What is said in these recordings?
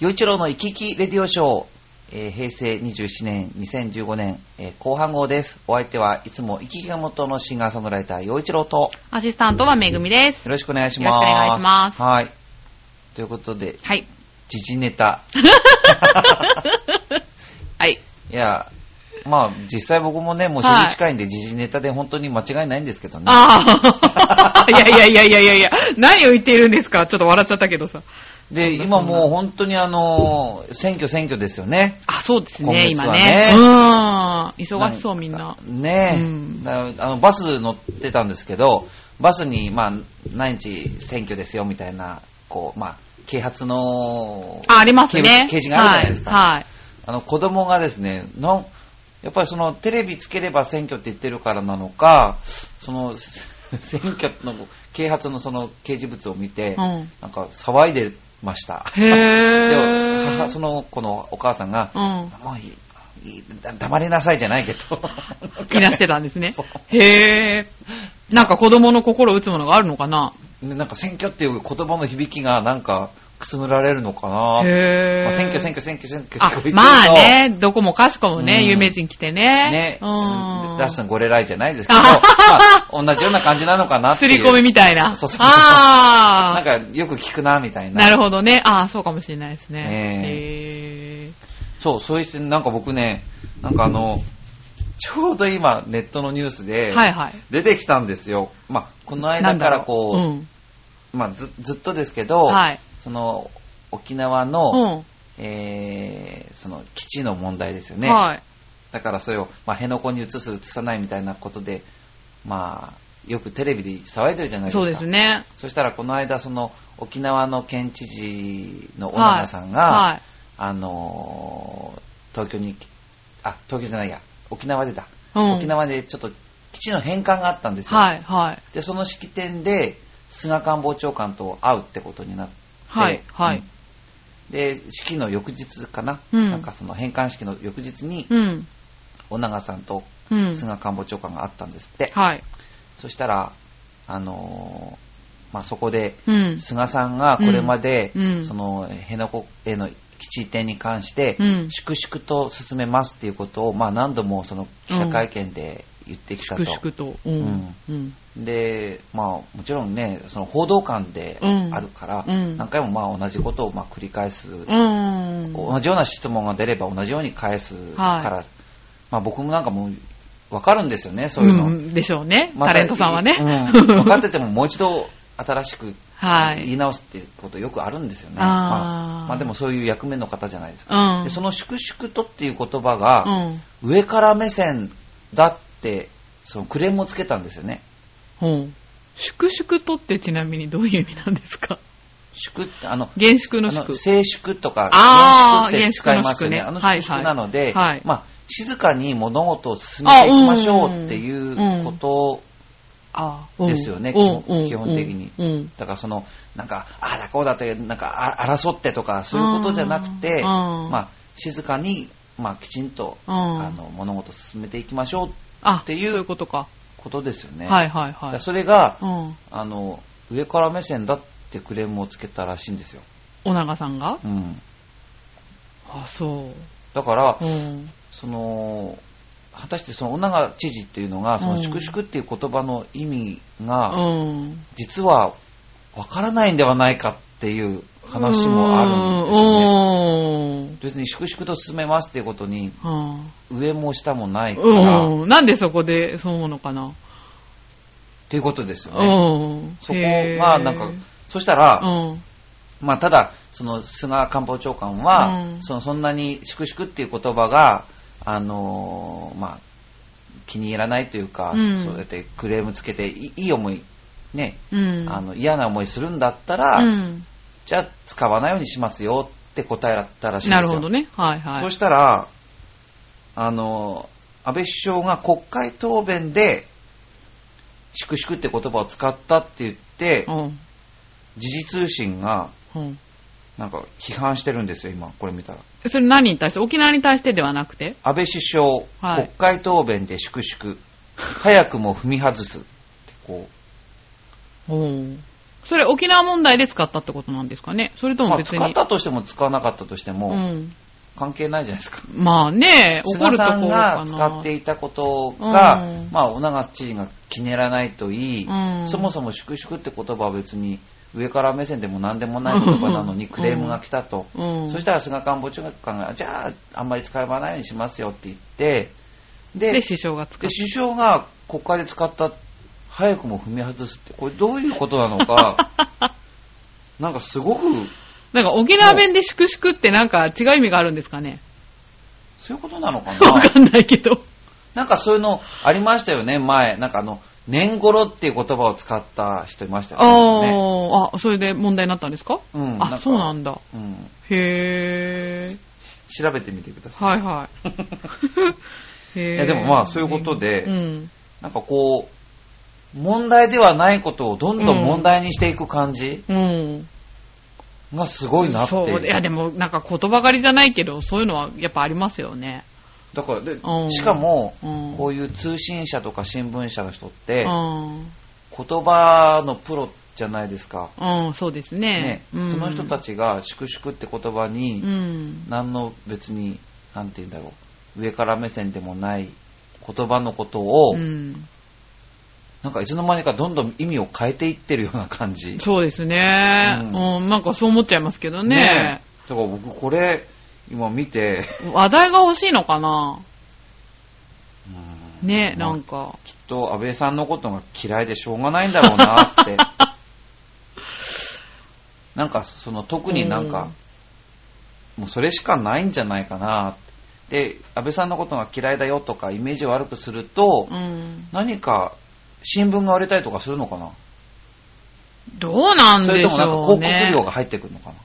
洋一郎の生き生きレディオショー、えー平成27年、2015年、えー後半号です。お相手はいつも生き生きが元のシンガーソングライター、洋一郎と、よアシスタントはめぐみです。ろしくお願いします。よろしくお願いしますはい。ということで、はい。時事ネタ。はい。いや、まあ、実際僕もね、もうはい4近いんで、時事ネタで本当に間違いないんですけどね。ああ。いやいやいやいやいやいや、何を言っているんですかちょっと笑っちゃったけどさ。で、今もう本当にあの、選挙選挙ですよね。あ、そうですね、今月今はねね。うん。忙しそうみんな。ねえ、うんだあのバス乗ってたんですけど、バスに、まあ、何日選挙ですよみたいな、こう、まあ、啓発の、あ、ありますね。掲示があるじゃないですか。はい。はいあの、子供がですね、なんやっぱりその、テレビつければ選挙って言ってるからなのか、その、選挙の啓発のその掲示物を見て、うんなんか騒いでました。へでぇ母、その子のお母さんが、うん。もういい黙りなさいじゃないけど。いなしてたんですね。へぇなんか子供の心を打つものがあるのかな？でなんか選挙っていう言葉の響きがなんかくすぐられるのかな。へぇまあ、選挙選挙選挙選挙あってこう言ってるとまあね、どこもかしこもね、うん有名人来てね。ね、うん。ラッスンゴレライじゃないですけど、まあ、同じような感じなのかな。すり込みみたいな。そうそうそうあなんかよく聞くな、みたいあ。な。なるほどね。ああ、そうかもしれないですね。えへそう、そういうなんか僕ね、なんかあの、ちょうど今ネットのニュースーではいはい。出てきたんですよ。まあ、この間からこう、なんだろまあず、ずっとですけど、うん。はい。その、沖縄の、うん。えーその基地の問題ですよね。はい。だからそれを、まあ、辺野古に移す、移さないみたいなことで、まあ、よくテレビで騒いでるじゃないですか。そうですね。そしたらこの間、その沖縄の県知事の小長さんが、はい。あのー東京に、あ、東京じゃないや、沖縄でだ。うん沖縄でちょっと基地の返還があったんですよ。はい。はい。で、その式典で、菅官房長官と会うってことになって、はい。はいうん。で、式の翌日かな、うんなんかその返還式の翌日に、うん。小長さんとうん。菅官房長官が会ったんですって。はい。そしたら、あのーまあ、そこで、うん。菅さんがこれまで、うんうんその辺野古への基地移転に関して、うん粛々と進めますっていうことを、まあ、何度もその記者会見で言ってきたと。粛々と。うん。うん。で、まあ、もちろんね、その報道官でうんあるから、うん何回もまあ同じことをまあ繰り返す、うん。同じような質問が出れば同じように返すはいから、まあ僕もなんかもう分かるんですよね、そういうの。んでしょうね。またタレントさんはね。うん、分かっててももう一度新しくはい。言い直すっていうことよくあるんですよね。あーまあ、まあでもそういう役目の方じゃないですか。うん。でその粛々とっていう言葉が、うん。上から目線だって、そのクレームをつけたんですよね。うん。粛々とってちなみにどういう意味なんですか？粛って、あの、厳粛のあの粛。静粛とか、厳粛って使いますよね。厳粛の粛ねあのはい。粛々なので、はい。まあ、静かに物事を進めていきましょうっていうことですよねうん基本基本的に。うん。うんだからその、なんか、ああだこうだって、なんか、あ争ってとか、そういうことじゃなくて、うん。まあ、静かに、まあ、きちんと、うん。あの、物事を進めていきましょうあ、っていうそういうことか。ことですよね。はいはいはい。それが、うん。あの、上から目線だってクレームをつけたらしいんですよ。お長さんが？うん。あ、そだからう。、うん。その、果たしてその小長知事っていうのが、そのうん粛々っていう言葉の意味うが、ん。実はわからないんではないかっていう話もあるんですよね。ね。別に粛々と進めますっていうことに、うん。上も下もないから。なんでそこでそう思うのかなていうことですようね。ん。そこが、なんか、そしたら、うん。まあ、ただ、その、菅官房長官は、うんその、そんなに粛々っていう言葉が、あのーまあ、気に入らないというか、うんそうやってクレームつけていいい思い、ね、うん。あの、嫌な思いするんだったら、うん。じゃあ使わないようにしますよって答えらったらしいんですよ。なるほどね。はいはい。そしたら、あの、安倍首相が国会答弁で、粛々って言葉を使ったって言って、うん。時事通信が、うん。なんか批判してるんですよ、今、これ見たら。それ何に対して？沖縄に対してではなくて？安倍首相、はい国会答弁で粛々、早くも踏み外すってこうん。それ沖縄問題で使ったってことなんですかね？それとまあ、も別に。使ったとしても使わなかったとしても、うん。関係ないじゃないですか。まあね、怒菅るとこんが。使っていたことが、うんまあ、小長知事が気に入らないといい、うんそもそも粛々って言葉は別に上から目線でも何でもない言葉なのにうんクレームが来たと。うん。そしたら菅官房長官が、じゃあ、あんまり使わないようにしますよって言って、で、で、首相が使っで首相が国会で使った、早くも踏み外すって、これどういうことなのか、なんかすごく、なんか沖縄弁で粛々ってなんか違う意味があるんですかね？そういうことなのかわなかんないけど。なんかそういうのありましたよね、前。なんかあの、年頃っていう言葉を使った人いましたよね。ああ、あ、それで問題になったんですか？あ、うんなんかそうなんだ。うん。へー。調べてみてください。はいはい。へーいやでもまあそういうことでうん。なんかこう、問題ではないことをどんどん問題にしていく感じうん。がすごいなって。そう。いやでもなんか言葉狩りじゃないけど、そういうのはやっぱありますよね。だからでうんしかも、うん。こういう通信社とか新聞社の人っうて、ん。言葉のプロじゃないですか。うん、そうですね。ね、うんその人たちが粛々って言葉に、うん。何の別に、なんて言うんだろう、上から目線でもない言葉のことを、うん。なんかいつの間にかどんどん意味を変えていってるような感じ。そうですね。ううんん、なんかそう思っちゃいますけどね。ねえだから僕これ、今見て、話題が欲しいのかな？うんね、まあなんか。きっと安倍さんのことが嫌いでしょうがないんだろうなって。なんかその特になんか、もうそれしかないんじゃないかなって。で、安倍さんのことが嫌いだよとかイメージを悪くすると、うん。何か新聞が売れたりとかするのかな？どうなんそれでしともなんか広ょうね。告料が入ってくるのかな？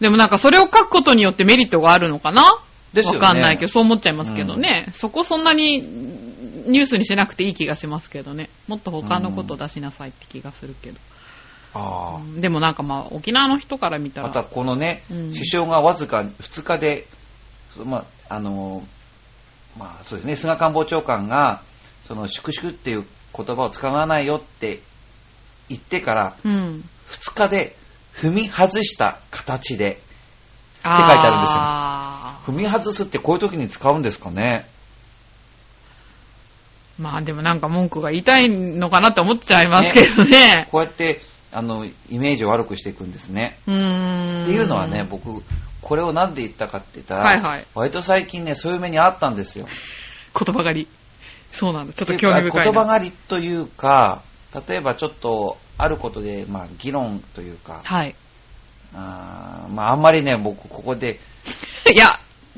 でもなんかそれを書くことによってメリットがあるのかな？ですよねわかんないけど、そう思っちゃいますけどね。そこそんなにニュースにしなくていい気がしますけどね。もっと他のこと出しなさいって気がするけど。ああ。うんでもなんかまあ、沖縄の人から見たら。またこのね、うん首相がわずか2日で、まあ、あの、まあそうですね、菅官房長官が、その粛々っていう言葉を使わないよって言ってから、うん。2日で踏み外した形で、書書いてあるんですよあ踏み外すってこういう時に使うんですかね。ーまあでもなんか文句が言いたいのかなって思っちゃいますけどね。こうやって、あの、イメージを悪くしていくんですね。っていうのはね、僕、これをなんで言ったかって言ったら、はいはい割と最近ね、そういう目にあったんですよ。言葉狩り。そうなんだ。ちょっと興味深いな。言葉狩りというか、例えばちょっと、あることで、まあ、議論というか、はい。あーまあ、あんまりね、僕、ここで、いや、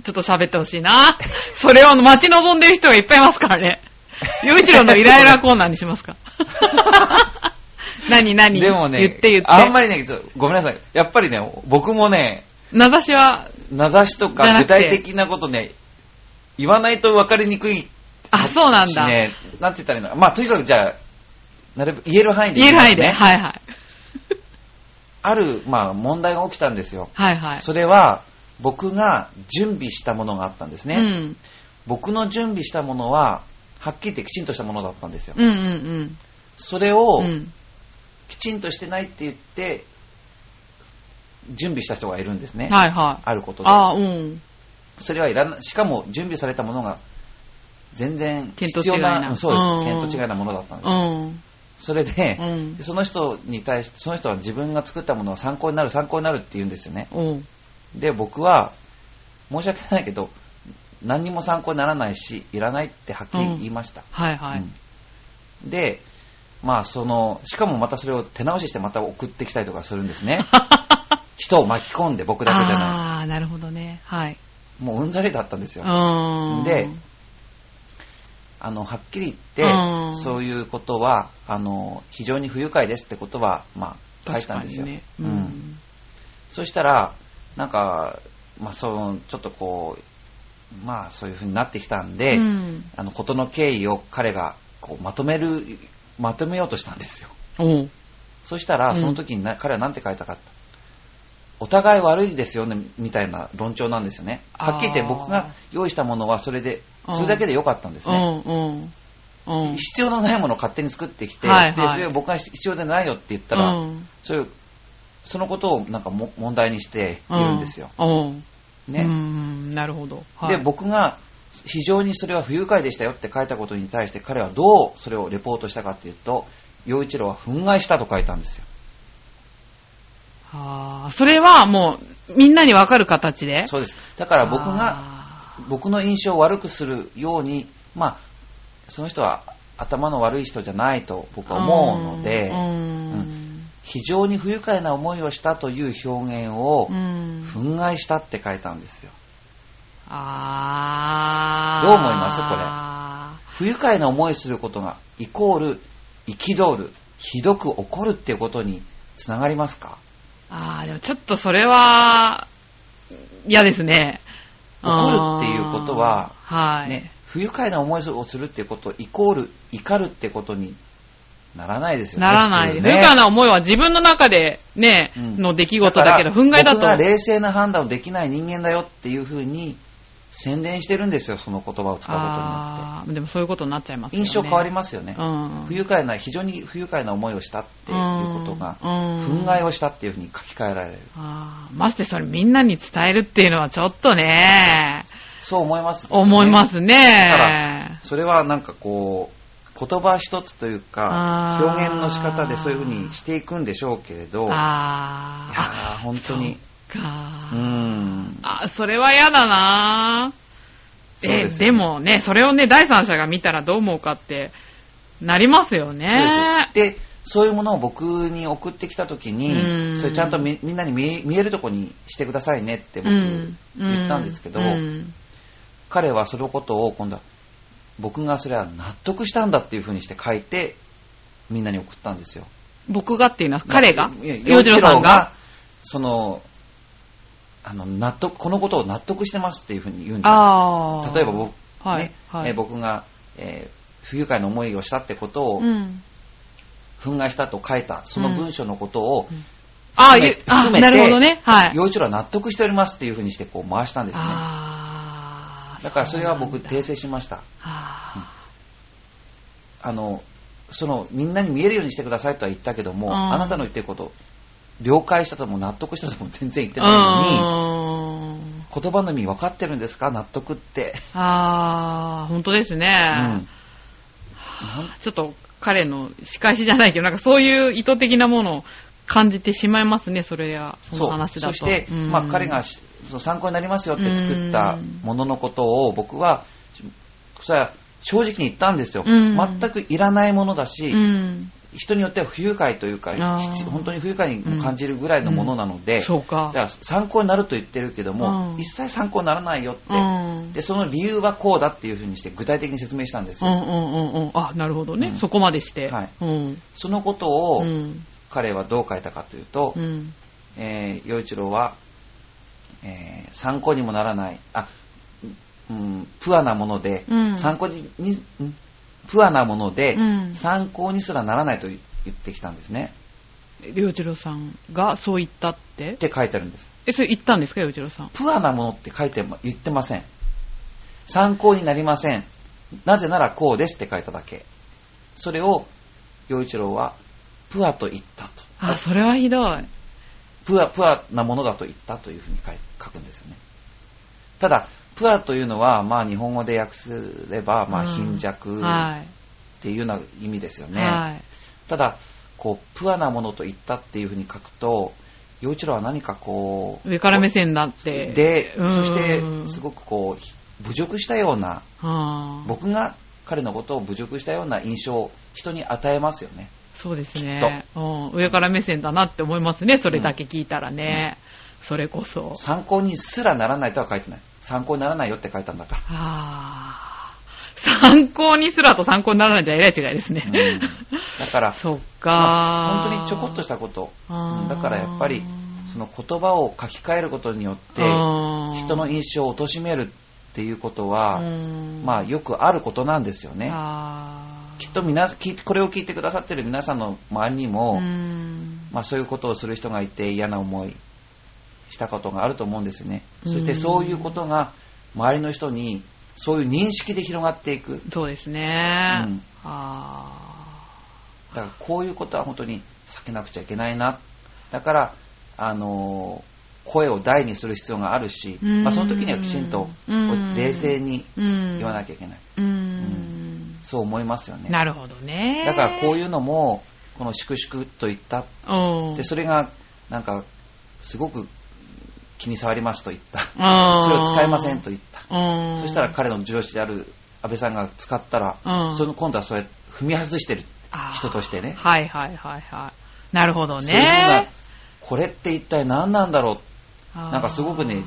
ちょっと喋ってほしいな。それを待ち望んでる人がいっぱいいますからね。洋一郎のイライラコーナーにしますか 何何？でもね、言って言って。あんまりね、ごめんなさい。やっぱりね、僕もね、名指しは、名指しとか具体的なことね、言わないと分かりにくいあ、そうなんだ。しね、なんて言ったらいいのか。まあ、とにかくじゃあ、なるべく言える範囲で言える範囲で。ね。はいはい。ある、まあ、問題が起きたんですよ。はいはい。それは、僕が準備したものがあったんですね。うん。僕の準備したものは、はっきり言ってきちんとしたものだったんですよ。うんうんそれをうん。うん。きちんとしてないって言って、準備した人がいるんですね。はいはい。あることで。ああ、うん。それはいらない。しかも準備されたものが全然必要な、なうんそうです。うん見当違いなものだったんです。うん。それで、うん。その人に対して、その人は自分が作ったものは参考になる、参考になるって言うんですよね。うん。で、僕は、申し訳ないけど、何にも参考にならないし、いらないってはっきり言いました。はいはい。うんで、まあその、しかもまたそれを手直ししてまた送ってきたりとかするんですね。人を巻き込んで僕だけじゃなああ、なるほどね。はい。い。もううんざりだったんですよ。であの、はっきりう言って、んそういうことは、あの、非常に不愉快ですってことは、まあ、書いたんですよ。ね。ううんん。そしたら、なんか、まあ、その、ちょっとこう、まあ、そういう風になってきたんで、うんあの、ことの経緯を彼が、こう、まとめる、まとめようとしたんですよ。そしたら、うんその時にな、彼は何て書いたかってお互い悪いですよね、みたいな論調なんですよね。はっきり言って僕が用意したものはそれで、うんそれだけで良かったんですね。うんうん。うん。必要のないものを勝手に作ってきて、はいはいでそれを僕が必要でないよって言ったら、うんそそのことをなんかも問題にして言うんですよ。うん。ね。うん、なるほど。はいで、僕が非常にそれは不愉快でしたよって書いたことに対して彼はどうそれをレポートしたかっていうと、陽一郎は憤慨したと書いたんですよ。あーそれはもう、みんなにわかる形で？そうです。だから僕が、あ僕の印象を悪くするように、まあ、その人は頭の悪い人じゃないと僕ーは思うので、うんうん。非常に不愉快な思いをしたという表現をう、ん。憤慨したって書いたんですよ。あー。どう思います？これ。あ不愉快な思いすることがイコール憤る、ひどく怒るっていうことにつながりますか？ーでもちょっとそれは、嫌ですね。怒るっていうことははい。ね、不愉快な思いをするっていうことイコール怒るってことにならないですよね。ならない。不愉快な思いは自分の中でね、うんの出来事だけど、憤慨だと。冷静な判断をできない人間だよっていうふうに宣伝してるんですよ、その言葉を使うことによあーでもそういうことになっちゃいますって。よね。印象変わりますよね。うん。不愉快な、非常に不愉快な思いをしたっていうことが、うん憤慨をしたっていうふうに書き換えられる。ましてそれみんなに伝えるっていうのはちょっとね、そう思います、思いますだかね。それはなんかこう、言葉一つというか表現の仕方でそういうふうにしていくんでしょうけれど、いや本当に、か。うーん。あ、それは嫌だな。えそうですよでもね、それをね、第三者が見たらどう思うかって、なりますよね。で、そういうものを僕に送ってきたときうん。に、それちゃんとみみんなに見え見えるとこにしてくださいねって僕うん。言ったんですけど、うん。彼はそのことを今度は僕がそれは納得したんだっていうふうにして書いてみんなに送ったんですよ。僕がっていうのは、彼が？洋次郎さんが？その、あの、納得、このことを納得してますっていうふうに言うんです。例えば僕、はいねはいえー僕が、えー不愉快な思いをしたってことを、うん。憤慨したと書いた、その文章のことを、ああ、含めゆあ、含めてなるほどね。はい。陽一郎は納得しておりますっていうふうにしてこう回したんですね。ああ。だからそれは僕訂正しました。ああの、その、みんなに見えるようにしてくださいとは言ったけども、うんあなたの言ってること、了解したとも納得したとも全然言ってーないのに。言葉の意味分かってるんですか？納得って。ああ、本当ですね。うんちょっと彼の仕返しじゃないけど、なんかそういう意図的なものを感じてしまいますね、それや、その話だと。そして、うんまあ、彼が参考になりますよって作ったもののことを僕は、それは正直に言ったんですよ。うん全くいらないものだし、うん。人によっては不愉快というか、本当に不愉快にも感じるぐらいのものなので、そうかだか。ら参考になると言ってるけども、うん一切参考にならないよって、うん。で、その理由はこうだっていうふうにして具体的に説明したんですよ。うんうんうんうん。あ、なるほどね。うんそこまでして。はいうん。そのことをうん。彼はどう書いたかというと、うん。えー、陽一郎は、えー参考にもならない、あ、うん、プアなもので、うん参考にに、ん？プアなもので、うん参考にすらならないと言ってきたんですね。洋次郎さんがそう言ったって？って書いてあるんです。え、それ言ったんですか、洋次郎さん？プアなものって書いても言ってません。参考になりません。なぜならこうですって書いただけ。それを、陽一郎は、プアと言ったと。あ、それはひどい。プア、プアなものだと言ったというふうに書くんですよね。ただ、プアというのは、まあ日本語で訳すれば、まあうん貧弱っはていうような意味ですよい。ね。はい。ただ、こう、プアなものと言ったっていうふうに書くと、陽一郎は何かこう、上から目線だって。でう、んそして、すごくこう、侮辱したような、はあ僕が彼のことを侮辱したような印象を人に与えますよね。そうですね、うん。上から目線だなって思いますね、それだけ聞いたらね。それこそ。参考にすらならないとは書いてない。参考にならないよって書いたんだかはあ。参考にすらと参考にならないじゃえらい違いですね。ら。うんだから、そっか、まあ本当にちょこっとしたこと。だからやっぱり、その言葉を書き換えることによって、うん人の印象を貶めるっていうことは、うんまあよくあることなんですよね。きっとこれを聞いてくださってる皆さんの周りにも、うんまあ、そういうことをする人がいて嫌な思いしたことがあると思うんですよね。うんそしてそういうことが周りの人にそういう認識で広がっていく。そうですね。うんあだからこういうことは本当に避けなくちゃいけないな。だから、あのー声を大にする必要があるし、うんまあ、その時にはきちんとうん冷静に。言わなきゃいけない。うーん。そう思いますよね。なるほどね。だからこうういうのも、この粛々と言った。うん。で、それが、なんか、すごく気に障りますと言った。うんそれを使えませんと言った。うん。そしたら彼の上司である安倍さんが使ったら、うんその今度はそれ踏み外してる人としてね。はいはいはいはい。なるほどね。これって一体何なんだろう？なんかすごくね、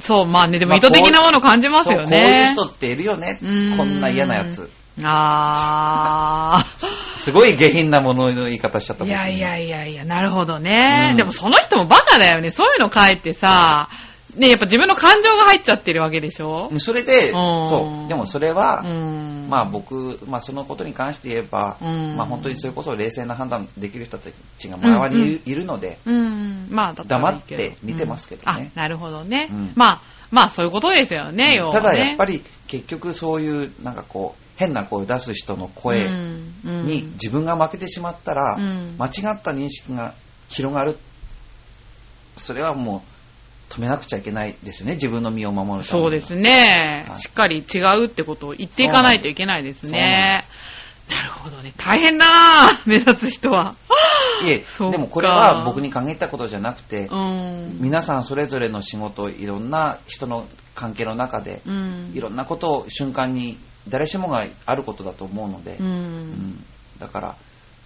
そう、まあね、でもまあ意図的なもの感じますよそうこういうね。人っているよね。うんこんな嫌なやつ。あ すごい下品なものの言い方しちゃったー。い僕やいやいやいや、なるほどね。うんでもその人もバカだよね。そういうの書いてさ、ね、やっぱ自分の感情が入っちゃってるわけでしょ？それで、うんそう。でもそれは、うん。まあ僕、まあそのことに関して言えば、うんまあ本当にそれこそ冷静な判断できる人たちが周りにいる,、ので、うん。まあ、だったらいいけど黙って見てますけどねうんあ、なるほどね。うんまあ、まあ、そういうことですよね、要はね。ただやっぱり、り結局そういうなんかこう変な声を出す人の声に自分が負けてしまったら、うん間違った認識が広がるそれはもう止めなくちゃいけないですよね自分の身を守るためにそうですねは。いしっかり違うってことを言っていかないといけないですね。なるほどね。大変だなぁ目立つ人は。いえでもこれは僕に限ったことじゃなくて、うん。皆さんそれぞれの仕事いろんな人の関係の中で、うん。いろんなことを瞬間に誰しもがあることだと思うので、う。うんんだから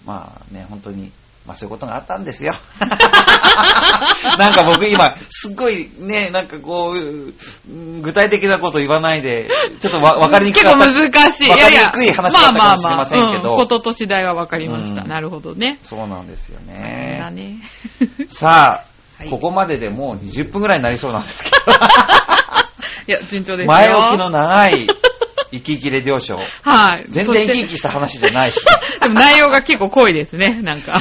まあね本当に、まあ、そういうことがあったんですよ なんか僕今すっごいねなんかこううん具体的なこと言わないでちょっとわ分かりにく結構かった難しい。わかりにくい話だったかもしれませんけどまあまあまあうんことと次第は分かりました。うんなるほどね。そうなんですよ大変だねね。さあ、はいここまででもう20分ぐらいになりそうなんですけ いや、順調ですよ。ど前置きの長い生き生きレディオショーはい。全然生き生きした話じゃないし でも内容が結構濃いですね、なんか。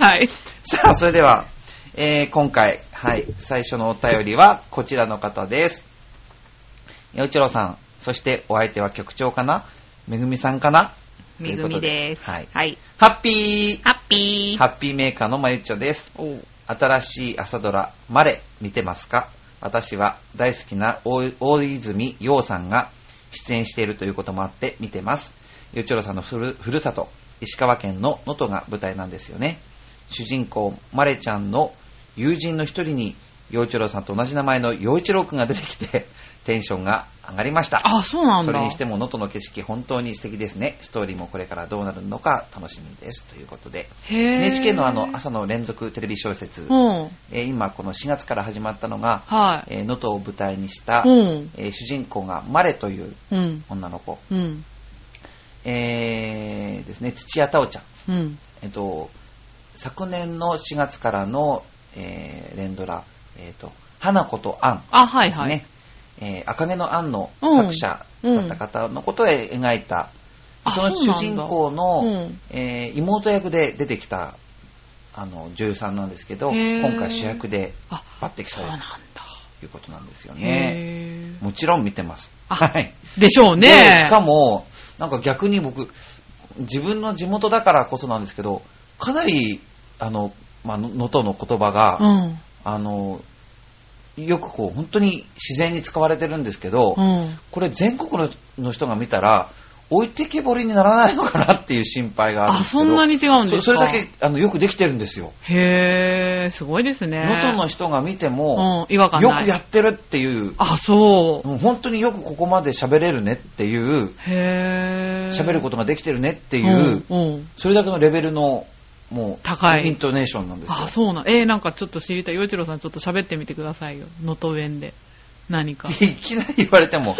はい。さあ、それでは、えー今回、はい、最初のお便りはこちらの方です。よいちろうさん、そしてお相手は局長かな？めぐみさんかな？めぐみです。はい。はい。ハッピーハッピー。ハッピーメーカーのまゆっちょです。おう新しい朝ドラ、マレ、見てますか？私は大好きな大大泉洋さんが出演しているということもあって見てます。よちょろさんのふるふるさと、石川県の能登が舞台なんですよね。主人公、まれちゃんの友人の一人に、よいちょろさんと同じ名前の陽一郎くんが出てきて、テンションが上がりました。あ、そうなんだ。それにしても能登の景色本当に素敵ですね。ストーリーもこれからどうなるのか楽しみです。ということで、NHK のあの朝の連続テレビ小説、うん。えー今この4月から始まったのが、はい。えー能登を舞台にした、うん。えー主人公がマレといううん。女の子、うん。えーですね、土屋太鳳ちゃん。うん。えっと、昨年の4月からの、えー連ドラ、えっと、花子とアンあ、はいですね。はい。えー赤毛のアンの作者だった方のことを描いた、うなんだ主人公の、うんえー妹役で出てきたあの女優さんなんですけど、今回主役であ、抜擢された。ということなんですよね。もちろん見てます。あはい。でしょうね。でしかも、なんか逆に僕、自分の地元だからこそなんですけど、かなり、あの、まあ、の能登の言葉が、うん。あの、よくこう、本当に自然に使われてるんですけど、うん。これ全国のの人が見たら、置いてけぼりにならないのかなっていう心配があるんあ、ですけど。そんなに違うんですか？そそれだけあのよくできてるんですよ。へー、すごいですね。能登の人が見ても、うん、違和感よない。くやってるっていう、あ、そう。本当によくここまで喋れるねっていう、へー。喋ることができてるねっていう、うん。うんそれだけのレベルの、もう、高いイントネーションなんですよ。あ、そうなん。えー、なんかちょっと知りたい。洋一郎さんちょっと喋ってみてくださいよ。能登弁で。何か。いきなり言われても、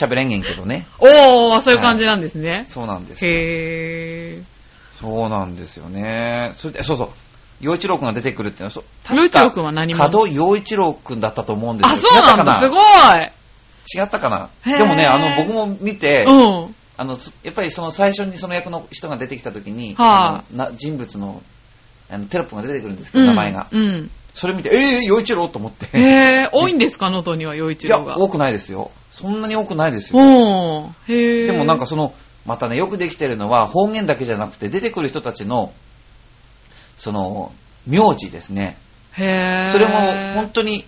喋れんげんけどね。おー、そういう感じなんですね。そうなんですよ。へー。そうなんですよね。それで、そうそう。陽一郎くんが出てくるっていうのは、そう陽一郎くんは何者門陽一郎くんだったと思うんですあ、よ。そうなんだ。すごい。違ったかなでもね、あの、僕も見て、うん。あの、すやっぱりその最初にその役の人が出てきた時に、はあのな人物のあのテロップが出てくるんですけど、名前が。うん。それ見て、えぇ、洋一郎と思って。へぇ多いんですか？能登には洋一いや、郎が。多くないですよ。そんなに多くないですよ。へぇでもなんかその、またね、よくできてるのは方言だけじゃなくて、出てくる人たちの、その、名字ですね。へぇそれも本当に、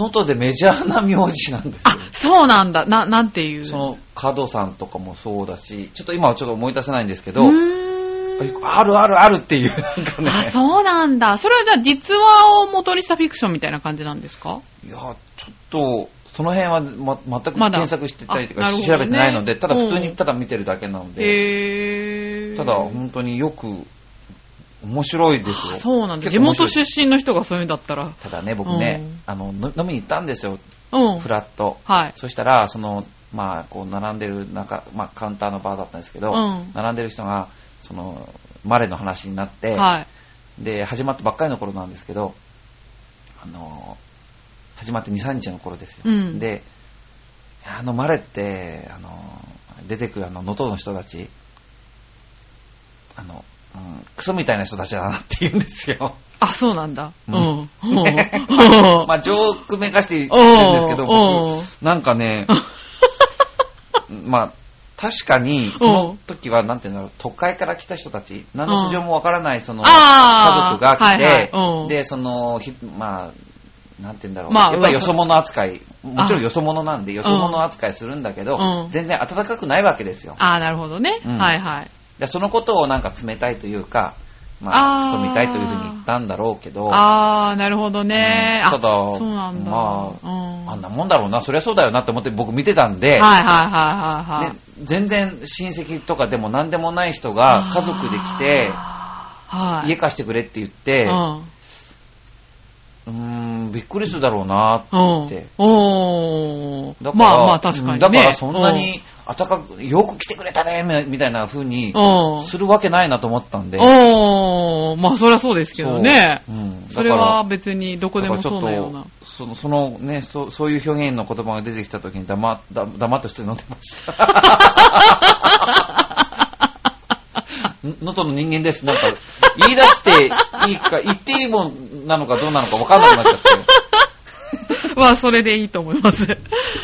能登でメジャーな名字なんですよあ。、そうなんだ。な、なんていう？その、角さんとかもそうだし、ちょっと今はちょっと思い出せないんですけど、あるあるあるっていう、なんかね。あ、そうなんだ。それはじゃあ実話を元にしたフィクションみたいな感じなんですか？いや、ちょっと、その辺は、ま、全く検索してたりとか、調べてないので、ただ普通うんにただ見てるだけなので、ただ本当によく、面白いですよ。あそうなんだ。地結構面白元い出身の人がそういうんだったら。ただね、僕ねうん、あの、の飲みに行ったんですよ、うん。フラット。はい。そしたら、その、まあ、こう、並んでる中、まあ、カウンターのバーだったんですけど、うん並んでる人が、その、マレの話になって、はい。で、始まったばっかりの頃なんですけど、あの、始まって2、3日の頃ですよ。うんで、あのマレって、あの、出てくるあの、能登の人たち、あの、うん、クソみたいな人たちだなって言うんですよ。あ、そうなんだ。う うん。まあ、ジョークめかして言ってるんですけど、なんかね、まあ、確かに、その時は、なんていうんだろう、都会から来た人たち、何の素性もわからない、その、家族が来て、はいはい。うん。で、その、ひまあ、なんていうんだろう、まあやっぱりよそ者扱い、もちろんよそ者なんで、よそ者扱いするんだけど、うん。全然温かくないわけですよ。あー、なるほどね。うん。はいはい。でそのことをなんか冷たいというか、まあ、あークソみたいというふうに言ったんだろうけど、あー、なるほどね。あうんただそうなんだ。まあうんあんなもんだろうな、そりゃそうだよなって思って僕見てたんで、はいはいはいはいはいね。全然親戚とかでも何でもない人が家族で来て、はい。家貸してくれって言って、うん。うーん、びっくりするだろうなうんって。おー。だから、まあまあ確かにね。だからそんなに暖かく、よく来てくれたね、みたいな風に。するわけないなと思ったんで。おー。まあそりゃそうですけどね。そううんそれは別にどこでもそうなようなその、そのね、そそういう表現の言葉が出てきた時に黙だ黙って普通に飲んでました。ん能登の人間です。なんか、言い出していいか、言っていいもんなのかどうなのか分かんなくなっちゃって。まあそれでいいと思います。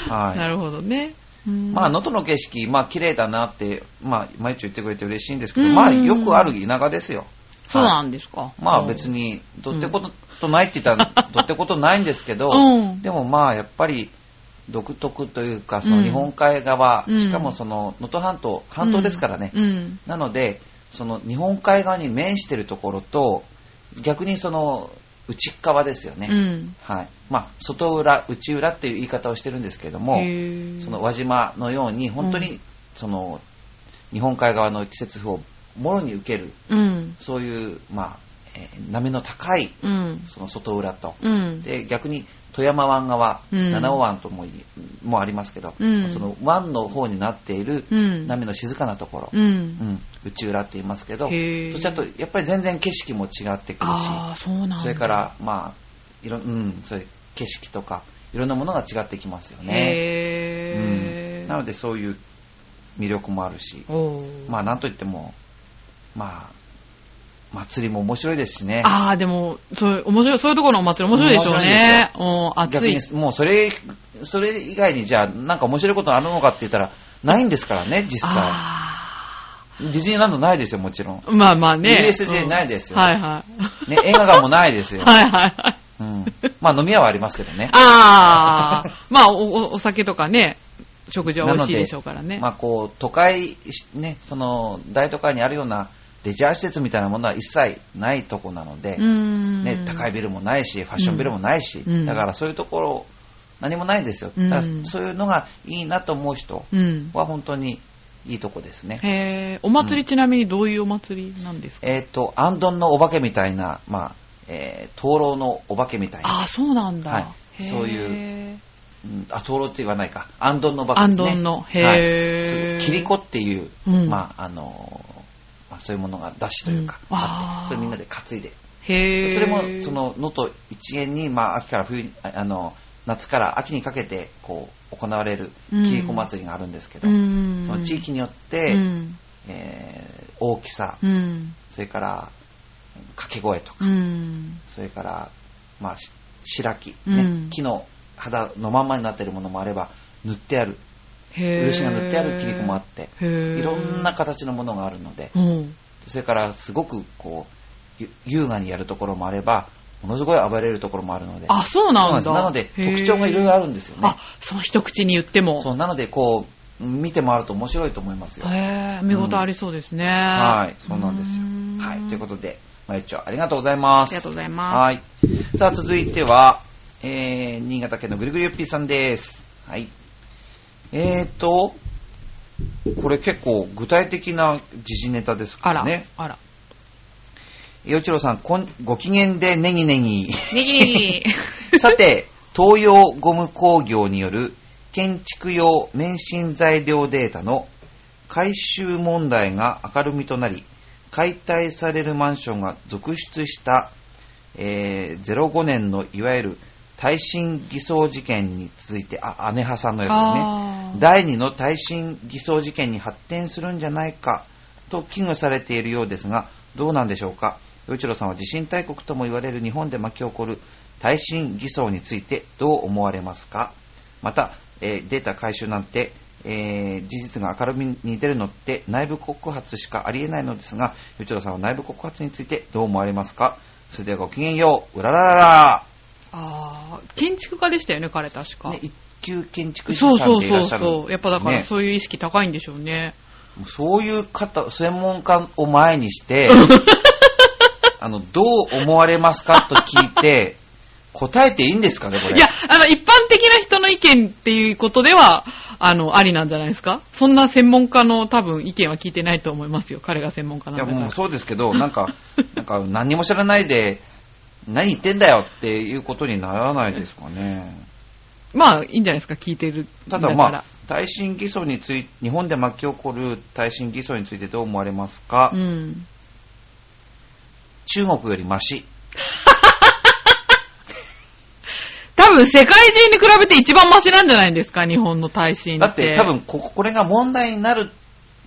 はいなるほどね。うんまあ、能登の景色、まあ、綺麗だなって、まあ、毎日言ってくれて嬉しいんですけど、うんまあ、よくある田舎ですよ。そうはいなんですか。まあ、別に。に、どってことないって言ったら、どってことないんですけど、うんでもまあ、やっぱり、独特というか、その日本海側、うんしかもその、能登半島、半島ですからね。うん。なので、その日本海側に面してるところと、逆にその、内側ですよね。うん。はい。まあ、外裏、内裏っていう言い方をしてるんですけども、その輪島のように、本当に、うんその、日本海側の季節風をもろに受ける、うん。そういう、まあ、えー波の高い、うん。その外裏と、うん。で、逆に富山湾側、うん。七尾湾ともいもありますけど、うん。その湾の方になっているうん。波の静かなところ、う。うんん内裏って言いますけど、そちらとやっぱり全然景色も違ってくるし、それから、まあ、いろ、うん、そういう景色とか、いろんなものが違ってきますよね。なのでそういう魅力もあるし、まあなんといっても、まあ、祭りも面白いですしね。ああ、でも、そういう、面白い、そういうところのお祭り面白いでしょうね。うん、暑い逆に。もうそれ、それ以外にじゃあなんか面白いことあるのかって言ったら、ないんですからね、実際。あディズニーランドないですよ、もちろん。ーまあまあね。USJ ないですようんはいはい。ね、映画館もないですよ。はいはいはい。うん。まあ飲み屋はありますけどね。ああ、まあお、おお酒とかね、食事は美味しいでしょうからね。まあこう、都会、ね、その、大都会にあるようなレジャー施設みたいなものは一切ないとこなので。ね、高いビルもないし、ファッションビルもないし、うん。だからそういうところ、何もないんですよ。うん。だからそういうのがいいなと思う人うん。は本当にいいとこですね。へえ、お祭りちなみにどういうお祭りなんですか、えっ、と、アンドンのお化けみたいな、まあ、えー、灯籠のお化けみたいな、ああ、そうなんだ。はい。そういううん、あ、灯籠って言わないか、アンドンのお化けですね。アンドンの。へー。はい。キリコっていう、うん。まあ、あのーまあ、そういうものが出汁というか、うんあってそれみんなで担いで。へえ。それも、そ、の、能登一円に、まあ、秋から冬に、ああの、夏から秋にかけて、こう、行われる、うんキリコ祭りがあるんですけど、うん。その地域によって、うん。えー大きさ、うん。それから、掛け声とか、うん。それから、まあ、し白木、ねうん木の肌のまんまになってるものもあれば、塗ってある、漆が塗ってある切り子もあって、いろんな形のものがあるので、うん。それからすごくこう、ゆ優雅にやるところもあれば、ものすごい暴れるところもあるので、あ、そうなんだ。なんですなので、特徴がいろいろあるんですよねあ。、その一口に言っても。そう、なので、こう、見て回ると面白いと思いますよ。へー見事ありそうですね。はい、そうなんですよ。はい、ということで、まゆっちょありがとうございます。ありがとうございます。はい。さあ、続いては、えー、新潟県のぐるぐるよっぴーさんです。はい。えーと、これ結構具体的な時事ネタですあ、からね。あら。よちろさん、こんご機嫌でネギネギ。ネギ さて、東洋ゴム工業による建築用免震材料データの回収問題が明るみとなり、解体されるマンションが続出した、えー05年のいわゆる耐震偽装事件に続いて、あ、姉派さんのやつですね。第二の耐震偽装事件に発展するんじゃないかと危惧されているようですが、どうなんでしょうか？与一郎さんは地震大国とも言われる日本で巻き起こる耐震偽装についてどう思われますか？また、えーデータ回収なんて、えー事実が明るみに出るのって内部告発しかありえないのですが、与一郎さんは内部告発についてどう思われますか？それではごきげんよう。うららららあー建築家でしたよね、彼確か。ね、一級建築士さんそうそうでいらっしゃる。そうそう。やっぱだからねそういう意識高いんでしょうね。そういう方、専門家を前にして、あの、どう思われますかと聞いて、答えていいんですかね、これ。いや、あの、一般的な人の意見っていうことでは、あの、ありなんじゃないですかそんな専門家の多分意見は聞いてないと思いますよ。彼が専門家なんいや、だから。もうそうですけど、なんか、なんか何にも知らないで、何言ってんだよっていうことにならないですかね。まあ、いいんじゃないですか、聞いてる。ただまあ、耐震偽装について、日本で巻き起こる耐震偽装についてどう思われますか、うん。中国よりマシ。多分世界中に比べて一番マシなんじゃないんですか、日本の耐震って。だって多分ここ、これが問題になる、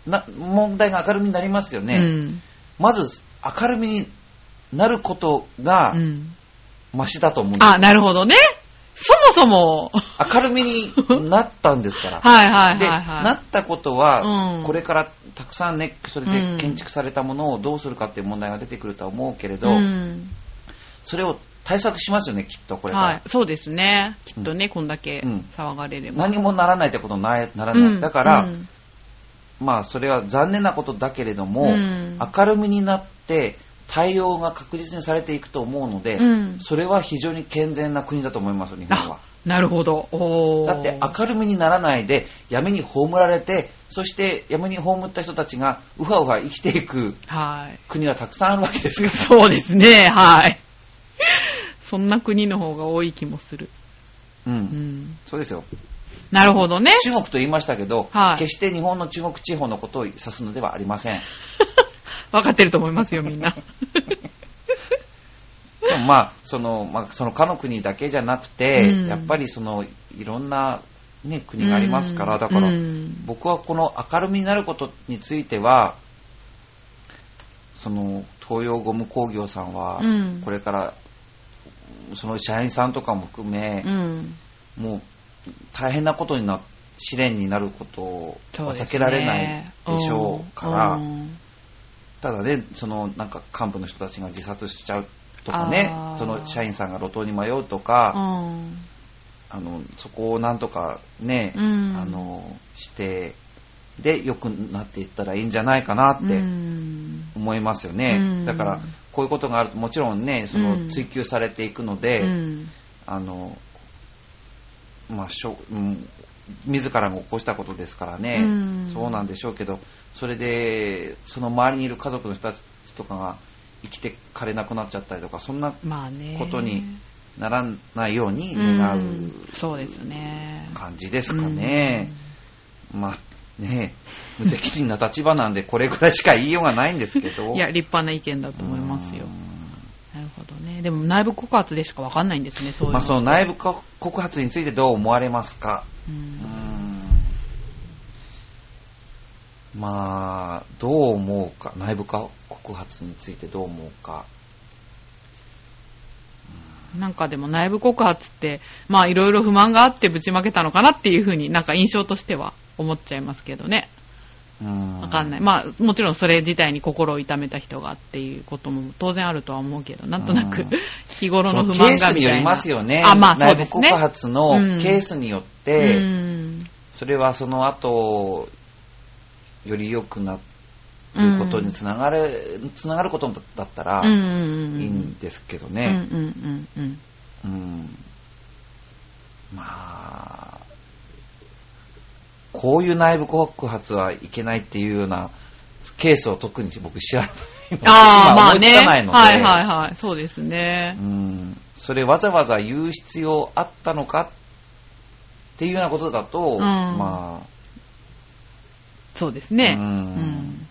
な問題が明るみになりますよね。うん。まず明るみになることがうん。マシだと思うんです、あ、なるほどね。そもそも、明るみになったんですから。はいはいで、はいはい。なったことは、うんこれからたくさんね、それうんで建築されたものをどうするかっていう問題が出てくるとは思うけれど、うん。それを対策しますよね、きっとこれから。はい。そうですね。きっとね、こんだけうん騒がれれば。何もならないってことになならない。うんだから、うんまあそれは残念なことだけれども、うん明るみになって対応が確実にされていくと思うので、うんそれは非常に健全な国だと思いますよ、日本はあ。、なるほど。だって明るみにならないで闇に葬られてそして闇に葬った人たちがうはうは生きていくはい。国はたくさんあるわけですからそうですね、はい。そんな国の方が多い気もする。う、うんん。そうですよなるほどね。中国と言いましたけど、はい決して日本の中国地方のことを指すのではありません わかってると思いますよ、みんな。で もまあその,、まあ、そのかの国だけじゃなくて、うん。やっぱりそのいろんな、ね、国がありますから、だから、うん。僕はこの明るみになることについてはその東洋ゴム工業さんはうん。これからその社員さんとかも含めう、ん。もう大変なことにな試練になることはそうですね。避けられないでしょうから、うんただねそのなんか幹部の人たちが自殺しちゃうとかねその社員さんが路頭に迷うとうか、ん。あのそこをなんとかね、うん。あのしてで良くなっていったらいいんじゃないかなってうん。思いますよね、うん。だからこういうことがあるともちろんねそのうん。追求されていくので、うん。あのまあしょ、うん、自らが起こしたことですからね、うんそうなんでしょうけどそれでその周りにいる家族の人たちとかが生きてかれなくなっちゃったりとかそんな。ことにならないように願ううんそうですね。感じですかね。まあね無責任な立場なんでこれぐらいしか言いようがないんですけど。いや、立派な意見だと思いますよう。なるほどね。でも内部告発でしかわかんないんですね、そういうまあその内部告発についてどう思われますか？まあ、どう思うか、内部告発についてどう思うか。なんかでも内部告発って、まあいろいろ不満があってぶちまけたのかなっていうふうになんか印象としては思っちゃいますけどね。うんわかんない。まあもちろんそれ自体に心を痛めた人がっていうことも当然あるとは思うけど、なんとなくうん 日頃の不満がみたいな。によりますよね。あ、まあそう内部ですね。告発のケースによって、うんそれはその後、より良くなることにつながる、つながることだったらうんうんうんいいんですけどうんね。うんうんうん。うんまあ、こういう内部告発はいけないっていうようなケースを特に僕知らないので、ああ、今思いまあね。つかないので、はいはいはい。そうですねう。ん、それわざわざ言う必要あったのかっていうようなことだと、んまそうですね。ううん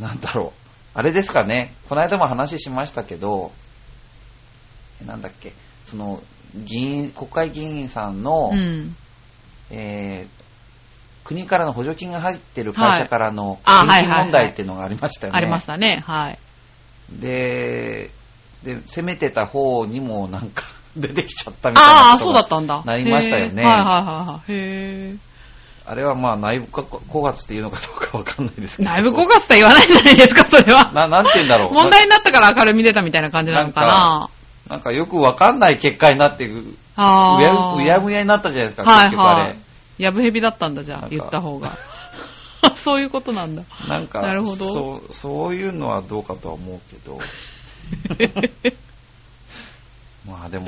なんだろう。あれですかね、この間も話しましたけど、なんだっけ、その、議員、国会議員さんの、うん。えー国からの補助金が入ってる会社からのあ献金問題っていうのがありましたよね。ありましたね。はい。で、で、攻めてた方にもなんか 出てきちゃったみたいなああ、そうだったんだ。なりましたよねはいはいはいはい。へあれはまあ内部告発っていうのかどうかわかんないですけーど。内部告発とは言わないじゃないですか、それは。な、なんて言うんだろう。問題になったから明るみ出たみたいな感じなのかな。なんかよくわかんない結果になっていく、うああ。やうやむやになったじゃないですか、はい結局あれ。はい。やぶへびだったんだ、じゃあ、言った方が。そういうことなんだ。なんかなるほどそう、そういうのはどうかとは思うけど。まあでも、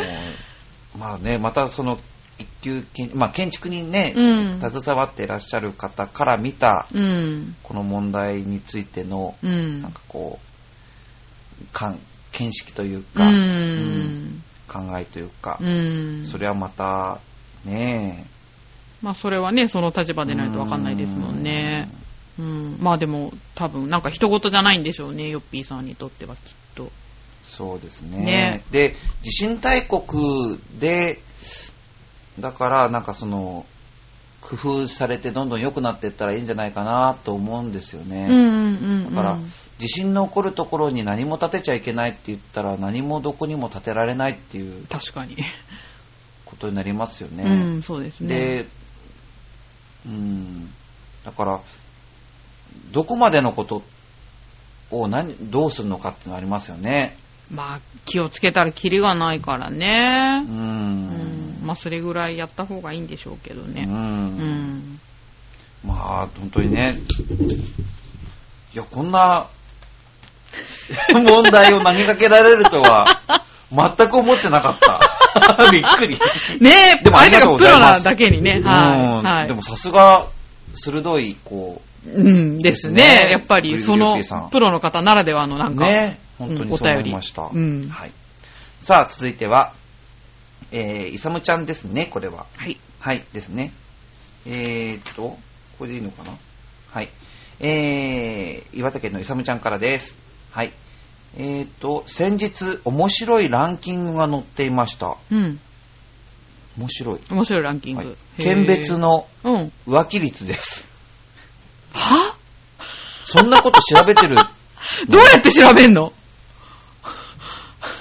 まあね、またその、一級建、まあ建築にね、うん携わっていらっしゃる方から見た、うん。この問題についての、うんなん。かこう、感、見識といううか、ん。考えというか、うん。それはまた、ねまあ、それはね、その立場でないとわかんないですもんね。うん。まあでも、多分、なんか人事じゃないんでしょうね、ヨッピーさんにとってはきっと。そうですね。ねで、地震大国で、だからなんかその、工夫されてどんどん良くなっていったらいいんじゃないかなと思うんですよね。うんうんうん。だから、地震の起こるところに何も建てちゃいけないって言ったら何もどこにも建てられないっていう確かに。ことになりますよね。うん、そうですね。で、うん、だから、どこまでのことを何、どうするのかっていうのがありますよね。まあ、気をつけたらキリがないからねう。。うんん。まあ、それぐらいやった方がいいんでしょうけどね。うんうん。まあ、本当にね。いや、こんな問題を投げかけられるとは、全く思ってなかった。びっくり。ねえ、でもありがとう相手がプロなだけにね。はい。うんはい。でもさすが、鋭い、こうんですね。やっぱり、そのプロの方ならではのなう、んか、ね、本当にそう思いました。うんはい。さあ、続いては、えー、イサムちゃんですね、これは。はい。はい、ですね。えーっと、これでいいのかな？はい。えー、岩手県のイサムちゃんからです。はい。えーっと、先日、面白いランキングが載っていました。うん。面白い。面白いランキング。はい県別。のうん。浮気率です。は？そんなこと調べてる？どうやって調べんの？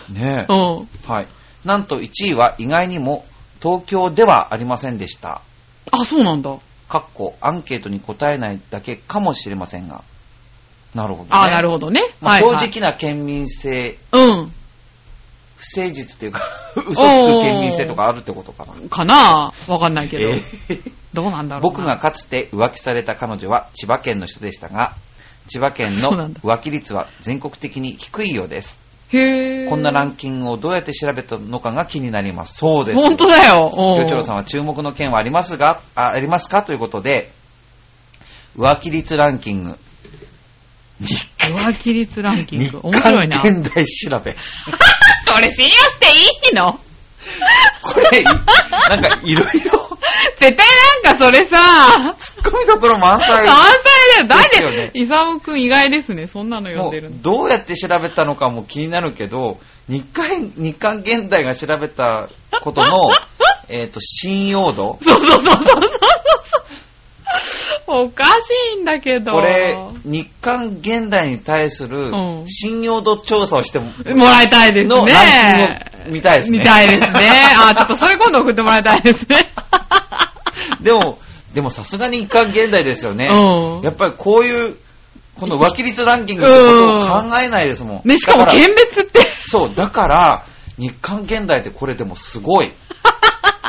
ねうん。はい。なんと1位は意外にも東京ではありませんでした。あ、そうなんだ。かっこアンケートに答えないだけかもしれませんが。なるほど、ね。あ、なるほどね。まあはいはい正直な県民性、うん。不誠実というか、嘘つく県民性とかあるってことかな。かな？わかんないけど。えーどうなんだろうな。僕がかつて浮気された彼女は千葉県の人でしたが、千葉県の浮気率は全国的に低いようです。へー。こんなランキングをどうやって調べたのかが気になります。そうです。本当だよ。おりょうちょろさんは注目の件はありますが、あありますか？ということで、浮気率ランキング。浮気率ランキン日グ。面白いな。韓現代調べ。それ信用していいの？これ、なんかいろいろ、絶対なんかそれさ、ツッコミどころ満載。関西だよ。だって、イサムくん意外ですね。そんなの読んもでるのう。どうやって調べたのかも気になるけど、日刊、日刊現代が調べたことの、えっと、信用度そうそうそうそうそう。おかしいんだけど。これ、日刊現代に対するうん信用度調査をしても、もらいたいですのね。ランキングを見たいですね見たいですね。あ、ちょっとそういうこと送ってもらいたいですね。でも、でもさすがに日刊現代ですよね。うんやっぱりこういう、この浮気率ランキングってことを考えないですもん。ね、しかも県別って。そう、だから、日刊現代ってこれでもすごい。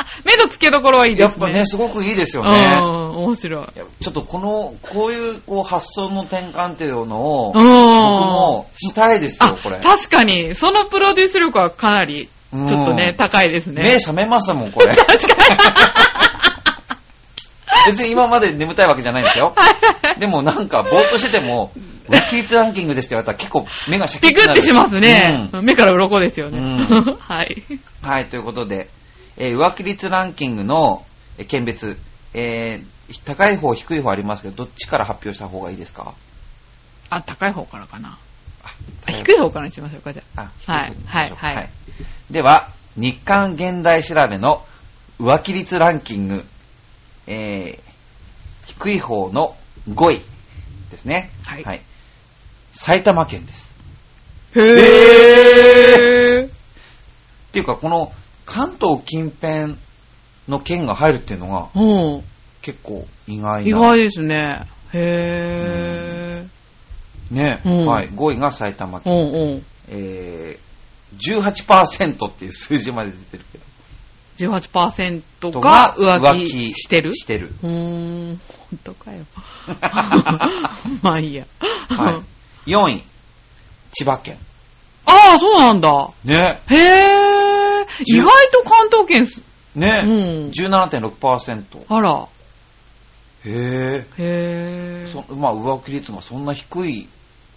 目の付けどころはいいですね。やっぱね、すごくいいですようん、ね。面白い。ちょっとこの、こういうこう発想の転換っていうのを、うん。僕もしたいですあよ、これ。確かに、そのプロデュース力はかなり、ちうんょっとね、高いですね。目覚めますもん、これ。確かに。別に今まで眠たいわけじゃないんですよ。でもなんか、ぼーっとしてても、浮気率ランキングですって言われたら結構目がシャキッ。ピクってしますね。うん目から鱗ですよね。うん はい。はい、ということで、えー浮気率ランキングのえー県別、えー高い方、低い方ありますけど、どっちから発表した方がいいですか？あ、高い方からかな。ああ低い方からにしましょうか、じゃあ、はいはいはいでは、日刊現代調べの浮気率ランキング、えー低い方の5位ですね。はい埼玉県です。あ。へー。っていうか、この関東近辺の県が入るっていうのがうん。結構意外な。意外ですね。へね、うんはい。5位が埼玉ー。県。うんうん。えー、18%っていう数字まで出てるけど。18%が浮気してる？してる。うーん。ほんとかよ。まあいいや。はい。4位、千葉県。ああ、そうなんだ。ね。へえ。意外と関東圏す、ね。うん17.6%。あら。へえ。へえ。そまあ、浮気率がそんな低い。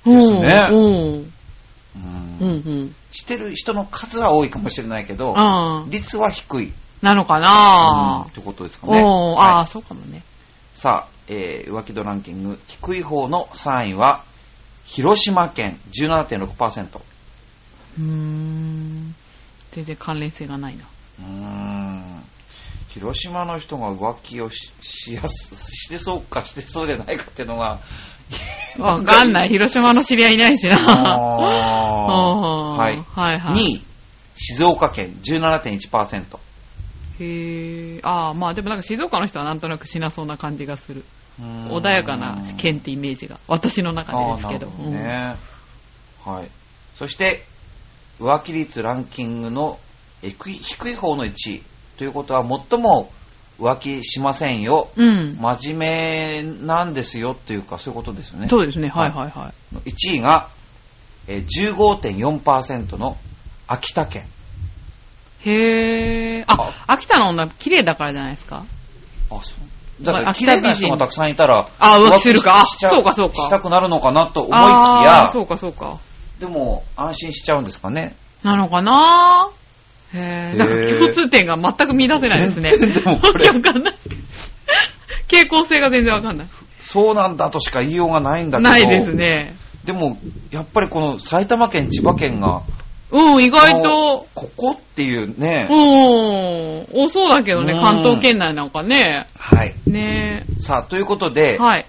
うんですねうん。うんうんうん。してる人の数は多いかもしれないけど、ああ。率は低い。なのかうんなってことですかね。はいああ、そうかもね。さあ、えー、浮気度ランキング、低い方の3位は、広島県17.6%。うーん。全然関連性がないな。うーん。広島の人が浮気をししやす、してそうかしてそうじゃないかっていうのが、わかんない。広島の知り合いいないしな。はい。はいはい。2位、静岡県17.1%。へえ。ああ、まあでもなんか静岡の人はなんとなくしなそうな感じがする。穏やかな県ってイメージが。私の中でですけど。どね。はい。そして、浮気率ランキングのえ低い低い方の1位ということは、最も浮気しませんよ、うん。うん。真面目なんですよっていうか、そういうことですよね。そうですね。はいはいは1位が、えー15.4%の秋田県。い。へえ。あ、秋田の女綺麗だからじゃないですか？あ、そう。だから、まあ綺麗な人がたくさんいたら、あ浮気するかあしちゃそうかそうかしたくなるのかなと思いきあやー、そうかそうか。でも、安心しちゃうんですかね。なのかな？へえ。なんか共通点が全く見出せないですね。全然でもこれわかんない。傾向性が全然わかんない。そうなんだとしか言いようがないんだけど。ないですね。でも、やっぱりこの埼玉県、千葉県が、うん、意外と、ここっていうね、うん、多そうだけどね、うん関東圏内なんかね。はい。ねさあ、ということで、はい。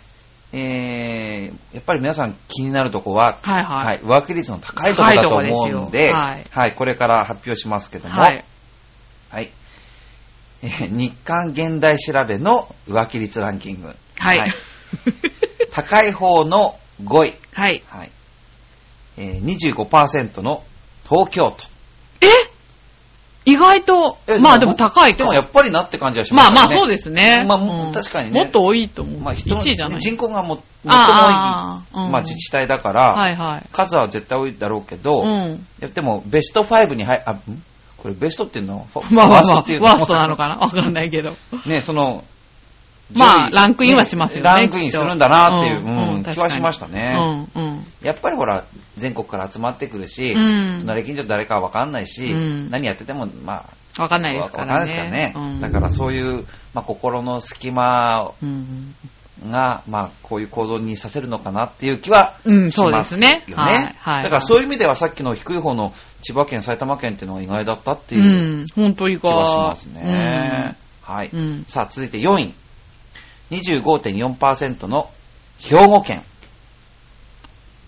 えー、やっぱり皆さん気になるとこは、はいはい。はい、浮気率の高いところだと思うんで、ではいはい、これから発表しますけども、はい。はい。えー日刊現代調べの浮気率ランキング。はい。高い方の5位。はい。はい。えー、25%の東京都。え？意外とえ、まあでも高いか。でもやっぱりなって感じはしますよね。まあまあそうですね。まあうん確かにねもっと多いと思う。まあ人の1位じゃない。人口がも最も多い、まあ自治体だから、はいはい。数は絶対多いだろうけど、うん。やってもベスト5に入、あ、ん？これベストっていうの？フ ァまあまあまあワーストっていう、の？ワーストなのかな？わかんないけど。ね、その、まあランクインはしますよねランクインするんだなっていう、うんうん気はしましたね。うんうん。やっぱりほら、全国から集まってくるし、うん隣近所誰かは分かんないし、うん何やってても、まあ、わかんないですわかかんないらね。ですからね。うんだからそういう、まあ、心の隙間うんが、まあ、こういう行動にさせるのかなっていう気はうんしますよね。そうですねはいはいだからそういう意味ではさっきの低い方の千葉県、埼玉県っていうのは意外だったってう。いうん本当意気はし外。ますね。はい、うんさあ、続いて4位。25.4%の兵庫県。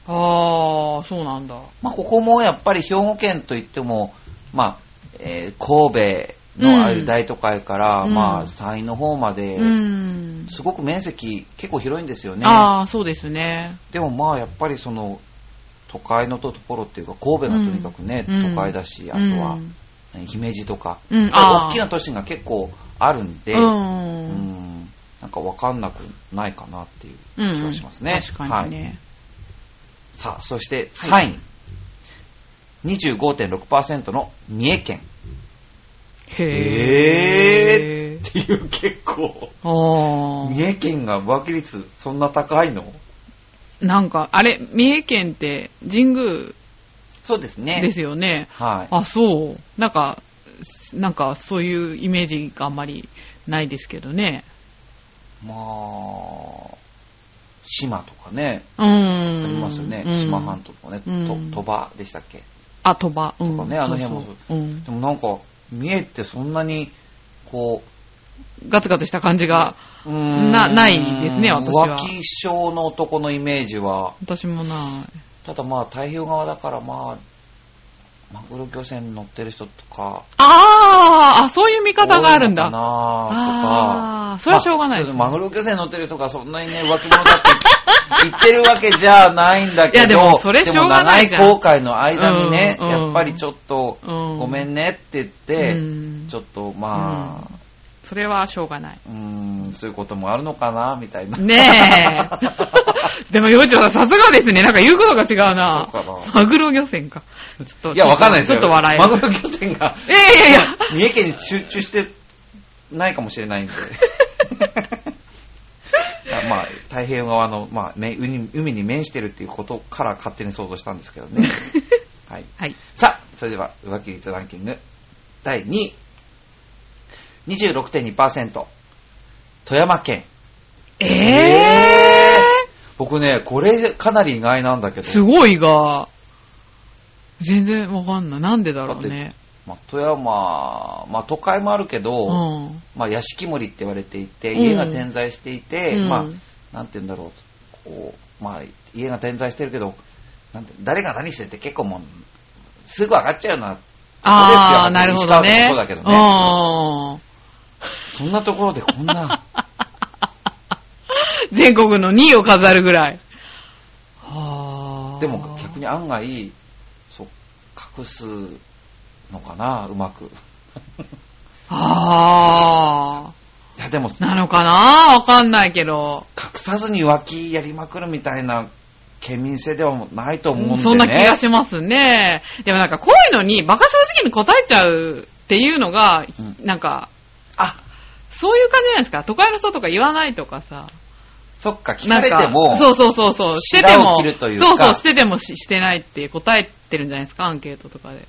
あー、そうなんだ。まあ、ここもやっぱり兵庫県といっても、まあ、えー神戸のああいう大都会から、うんまあ、山陰の方まで、うん。すごく面積結構広いんですよね。あー、そうですね。でもまあ、やっぱりその、都会のところっていうか、神戸がとにかくね、うん都会だし、あとは、うん姫路とか、大きな都市が結構あるんで、う。うんんなんかわかんなくないかなっていううん。気がしますね。確かにね。さあ、そして3位。25.6%の三重県。へー。っていう結構。三重県が浮気率そんな高いの？なんか、あれ、三重県って神宮そうですね。ですよね。はい。あ、そう。なんか、なんかそういうイメージがあんまりないですけどね。まあ、島とかね。ありますよね。うん島半島とかね、鳥羽でしたっけ？あ、鳥羽。うん。とかねあの辺も。でもなんか、三重ってそんなに、こガツガツした感じが、なないですね私は浮気症の男のイメージは、私もない。ただまあ太平洋側だからまあ、マグロ漁船に乗ってる人とか、あーあ、そういう見方があるんだ。多いのかなとか。あーそれはしょうがない。ねマグロ漁船に乗ってる人がそんなにね、浮気者だって言ってるわけじゃないんだけど、いやでもそれしょうがない長い航海の間にね、うんうん。やっぱりちょっと、うんごめんねって言って、うん。ちょっとまあ、それはしょうがない。うーん、そういうこともあるのかな、みたいな。ねえ。でも、洋一郎さん、さすがですね。なんか言うことが違うな。そうかなマグロ漁船か。ちょっと。いや、わかんないですよ。ちょっと笑える。マグロ漁船が、いやいやいや。三重県に集中してないかもしれないんで。あまあ、太平洋側の、まあ、め海海に面してるっていうことから勝手に想像したんですけどね。はい。はい。さあ、それでは浮気率ランキング第2位。26.2%。富山県。えええ僕ね、これかなり意外なんだけど。すごいが、全然わかんない。なんでだろうね。まあ、富山、まあ都会もあるけど、うん。まあ屋敷森って言われていて、うん家が点在していて、うんまあ、なんて言うんだろう、こう、まあ家が点在してるけど、なんて誰が何してって結構もう、すぐ分かっちゃうような、ああ、そうですよなるほどね。そうだけどねうんそんなところでこんな、全国の2位を飾るぐらい。はあ。でも逆に案外、そう、隠すのかな、うまく。あいやでも、あ。なのかな？わかんないけど。隠さずに浮気やりまくるみたいな県民性ではないと思うんでね。そんな気がしますね。でもなんかこういうのにバカ正直に答えちゃうっていうのが、うんなんか、あ、そういう感じじゃないですか。都会の人とか言わないとかさ。そっか、聞かれても、そうそうそうそう。してても、そうそう、しててもししてないって答えてるんじゃないですか、アンケートとかで。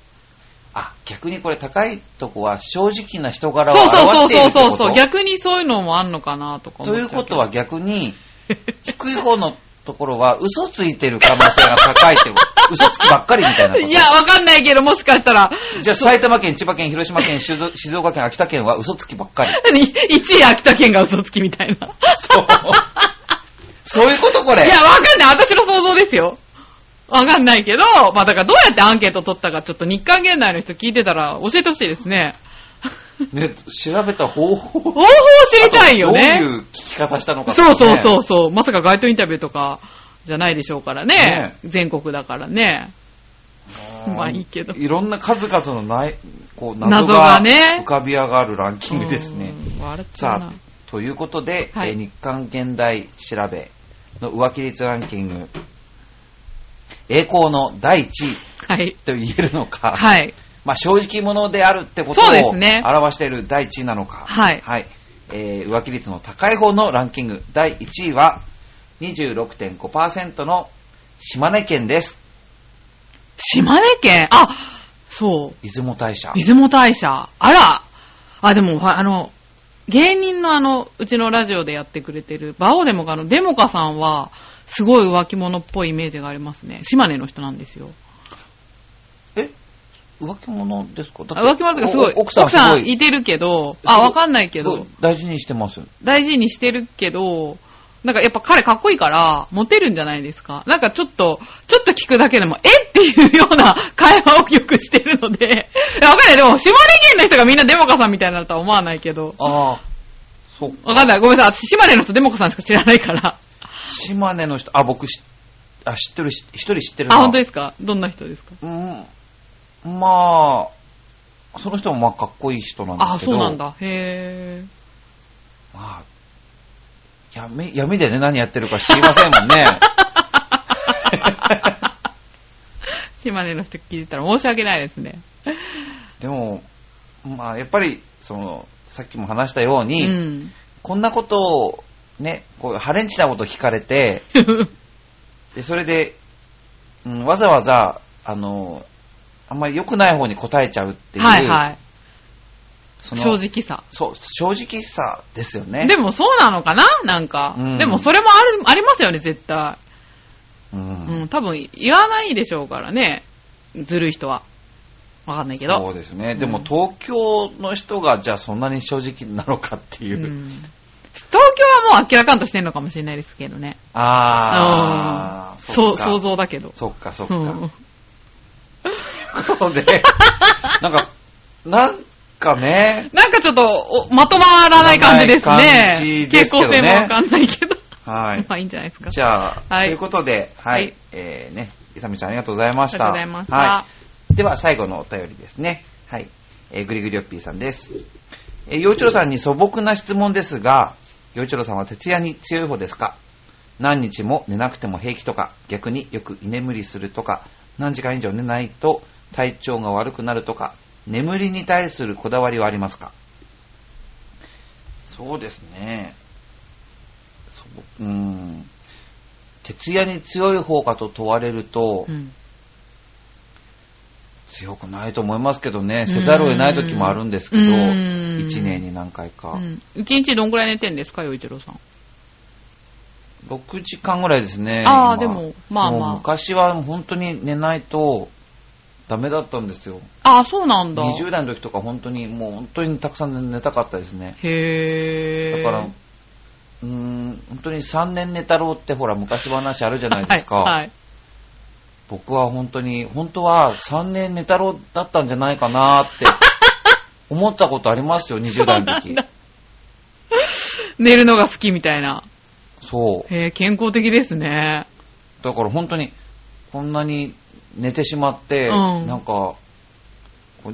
あ、逆にこれ高いとこは正直な人柄をそう表そうしているってこと？そうそうそう。逆にそういうのもあんのかなとか思ということは逆に、低い方のところは嘘ついてる可能性が高いって。嘘つきばっかりみたいなこと。いや、わかんないけど、もしかしたら、じゃあ埼玉県、千葉県、広島県、静静岡県、秋田県は嘘つきばっかり。1位秋田県が嘘つきみたいな。そう。そういうことこれ。いや、わかんない。私の想像ですよ。わかんないけど、まあだからどうやってアンケート取ったか、ちょっと日韓現代の人聞いてたら教えてほしいですね。ね、調べた方法。方法知りたいよね。どういう聞き方したのか、そうそうそうそう。まさか街頭インタビューとかじゃないでしょうからね。ね全国だからね。う。まあいいけどいろんな数々のない、こう、謎謎が浮かび上がるランキングですね。さあ。、ということで、はいえー日韓現代調べの浮気率ランキング、栄光の第1位はい。と言えるのか、はい。まあ正直者であるってことをそうですね表している第1位なのか、はいえー浮気率の高い方のランキング、第1位は26.5%の島根県です。島根県？あ、そう。出雲大社。出雲大社。あらあ、でも、はあの、芸人のあの、うちのラジオでやってくれてる、バオデモカのデモカさんは、すごい浮気者っぽいイメージがありますね。島根の人なんですよ。え浮気者ですか？浮気者とかすごい、お奥さんすごいいてるけど、あ、わかんないけど大事にしてます。大事にしてるけど、なんかやっぱ彼かっこいいから、モテるんじゃないですか？なんかちょっと、ちょっと聞くだけでも、え？っていうような会話をよくしてるので、わかんない。でも、島根県の人がみんなデモカさんみたいになるとは思わないけど、ああ、そうわかんない。ごめんなさい。私、島根の人デモカさんしか知らないから。島根の人、あ、僕し、あ、知ってるし、一人知ってるな。あ、本当ですか？どんな人ですか？うん、まあ、その人もまあかっこいい人なんですあ、けど。そうなん。だ。へまあ、闇、闇でね、何やってるか知りませんもんね。ー。島根の人聞いてたら申し訳ないですね。でも、まあ、やっぱり、その、さっきも話したよううに、ん。こんなことを、ね、こう、ハレンチなことを聞かれて、で、それで、うん、わざわざ、あの、あんまり良くない方に答えちゃうっていう、はいはい。その正直さ。そう、正直さですよね。でもそうなのかな？なんか、うんでもそれもある、ありますよね、絶対。うん、うん、多分言わないでしょうからね。ずるい人は。わかんないけど。そうですね。でもうん東京の人がじゃあそんなに正直なのかっていうう。ん東京はもう明らかんとしてんのかもしれないですけどね。ああ、うんそう、か想像だけど。そっかそっか。うん。ことで、なんか、なんかね、なんかちょっとおまとまらない感じですまとまらないね感じ。ですけ傾向どね性もわかんないけど。はい。まあいいんじゃないですか。じゃあ、はいということで、はい、はいえーね、いさみちゃんありがとうございました。ありがとうございましたはい。では、最後のお便りですね。はい。えー、ぐりぐりおっぴーさんです。えー、洋一郎さんに素朴な質問ですが、洋一郎さんは徹夜に強い方ですか？何日も寝なくても平気とか、逆によく居眠りするとか、何時間以上寝ないと体調が悪くなるとか、眠りに対するこだわりはありますか？そうですね。そうん。徹夜に強い方かと問われると、うん。強くないと思いますけどね、せざるを得ない時もあるんですけど、うん1年に何回か。うん。一日どんくらい寝てんですか、洋一郎さん？6時間ぐらいですね。今あーでもまあまあ昔は本当に寝ないとダメだったんですよ。あ、そうなんだ。20代の時とか本当にもう本当にたくさん寝たかったですね。へー。だから、うーん、本当に3年寝たろうってほら昔話あるじゃないですか。はい。はい僕は本当に、本当は3年寝たろうだったんじゃないかなって 思ったことありますよ、20代の時。寝るのが好きみたいな。そう。へー、健康的ですね。だから本当に、こんなに寝てしまって、うんなんか、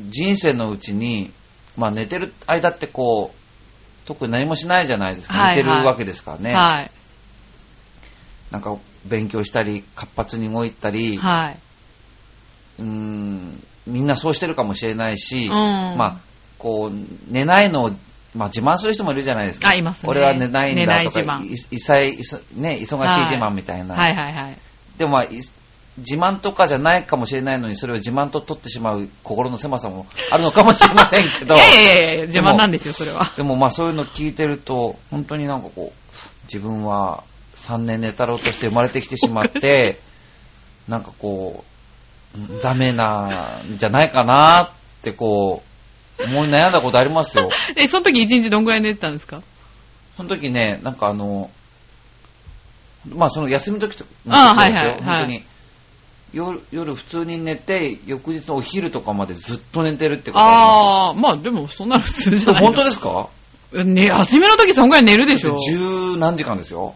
人生のうちに、まあ寝てる間ってこう、特に何もしないじゃないですか。はいはい寝てるわけですからね。はい。なんか勉強したり、活発に動いたり、はい。うーん、みんなそうしてるかもしれないし、うんまあ、こう、寝ないのを、まあ自慢する人もいるじゃないですか。あいますね俺は寝ないんだとか、自慢いいさいいそね、忙しい自慢みたいな。はいはいはい。でもまあ、い自慢とかじゃないかもしれないのに、それを自慢と取ってしまう心の狭さもあるのかもしれませんけど い、やいやいやいや、自慢なんですよ、それは。でもまあそういうの聞いてると、本当になんかこう、自分は3年寝太郎として生まれてきてしまって、なんかこう、うんダメなんじゃないかなってこう、思い悩んだことありますよ。え、その時一日どんくらい寝てたんですか？その時ね、なんかあの、まあその休み時とああの時ですよはいはいはい本当に夜。夜普通に寝て、翌日のお昼とかまでずっと寝てるってことああー、まあでもそんなの普通じゃないの本当ですか？ね、休みの時そんくらい寝るでしょ。十何時間ですよ。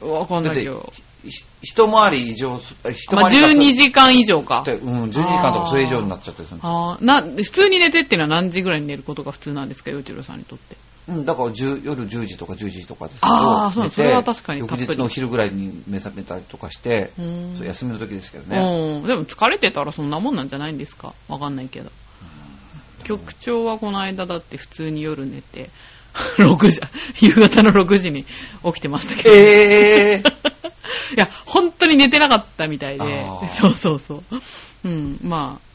わかんないけど。ひ一回り以上す、一まあ回りか12時間以上かで。うん、12時間とかそれ以上になっちゃってるあーな、普通に寝てっていうのは何時ぐらいに寝ることが普通なんですか、洋一郎さんにとって？うん、だから10夜10時とか10時とかですけど、あーそれは確かに翌日のお昼ぐらいに目覚めたりとかして、うーん休みの時ですけどね。うん。でも疲れてたらそんなもんなんじゃないんですか？わかんないけど。局長はこの間だって普通に夜寝て、6時、夕方の6時に起きてましたけど。えー、いや、本当に寝てなかったみたいでそうそうそう。うん、まあ、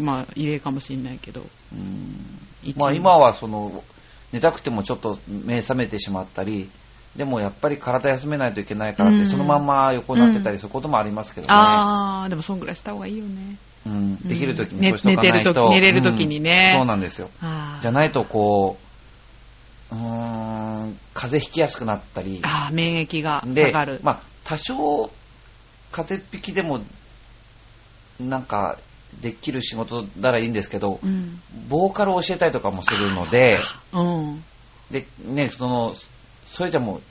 まあ、異例かもしれないけど。うん一まあ今はその、寝たくてもちょっと目覚めてしまったり、でもやっぱり体休めないといけないからって、うんそのまんま横になってたりすることもありますけどね。あー、でもそんぐらいした方がいいよね。うん、できる時にねそうしとかないと。寝てる時寝れる時にねうんそうなんですよ。じゃないとこう、うーん、風邪ひきやすくなったり。あー、免疫が下でがる。、まあ、多少、風邪っ引きでも、なんか、できる仕事ならいいんですけど、うん。ボーカルを教えたりとかもするので、うん。で、ね、その、それじゃもう、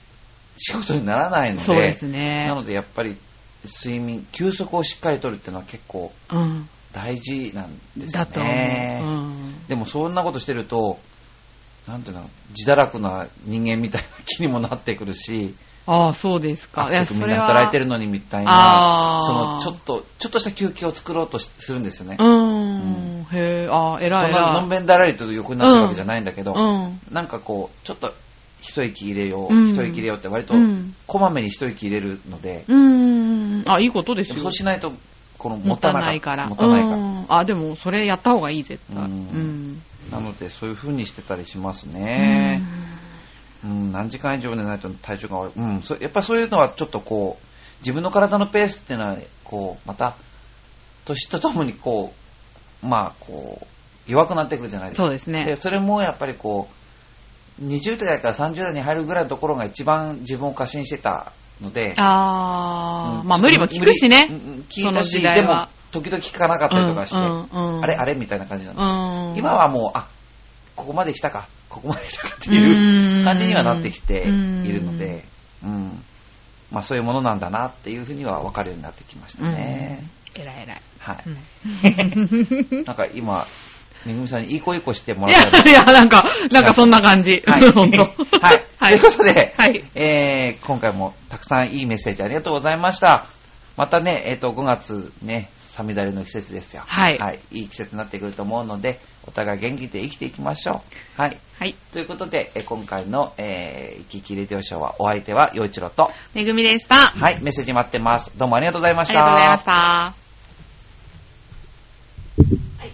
仕事にならないので、そうですねなのでやっぱり、睡眠、休息をしっかりとるっていうのは結構うん。大事なんです。ね。うん。でもそんなことしてると、なんていうの、自堕落な人間みたいな気にもなってくるし、ああ、そうですか。くみんなは働いてるのにみたいな、そのちょっと、ちょっとした休憩を作ろうとしするんですよね。うーん。へえ、ああ、偉いそんなのん。べんだらりと横になってるわけじゃないんだけど、うん。なんかこう、ちょっと一息入れよう、うん一息入れようって割とうんこまめに一息入れるので、うーん。あ、いいことですよ。そうしないと、この持たなないから。持たないから。うんあ、でも、それやった方がいい、絶対。ううんん。なので、そういう風にしてたりしますね。うん、何時間以上寝ないと体調が悪い。うん、そやっぱりそういうのはちょっとこう、自分の体のペースっていうのは、こう、また、年とともにこう、まあ、こう、弱くなってくるじゃないですか。そうですねで、それもやっぱりこう、20代から30代に入るぐらいのところが一番自分を過信してたので、ああ、うんまあ無理も聞くしね。聞いたし、でも時々聞かなかったりとかして、うんうんうんあれあれみたいな感じなの。うん。今はもう、あ、ここまで来たか、ここまで来たかっていう感じにはなってきているので、うん。まあそういうものなんだなっていうふうには分かるようになってきましたね。偉い偉い。はい。うん なんか今、めぐみさんにいい子いい子してもいらったや、いや、なんか、なんかそんな感じ。はい。ほんと。はい。ということで、はいえー、今回もたくさんいいメッセージありがとうございました。またね、えっ、と、5月ね、サミダレの季節ですよ。はいはい。いい季節になってくると思うので、お互い元気で生きていきましょう。はい。はい。ということで、え今回の、えー、キキレデオショーは、お相手は、洋一郎と、めぐみでした。はい、メッセージ待ってます。どうもありがとうございました。ありがとうございました。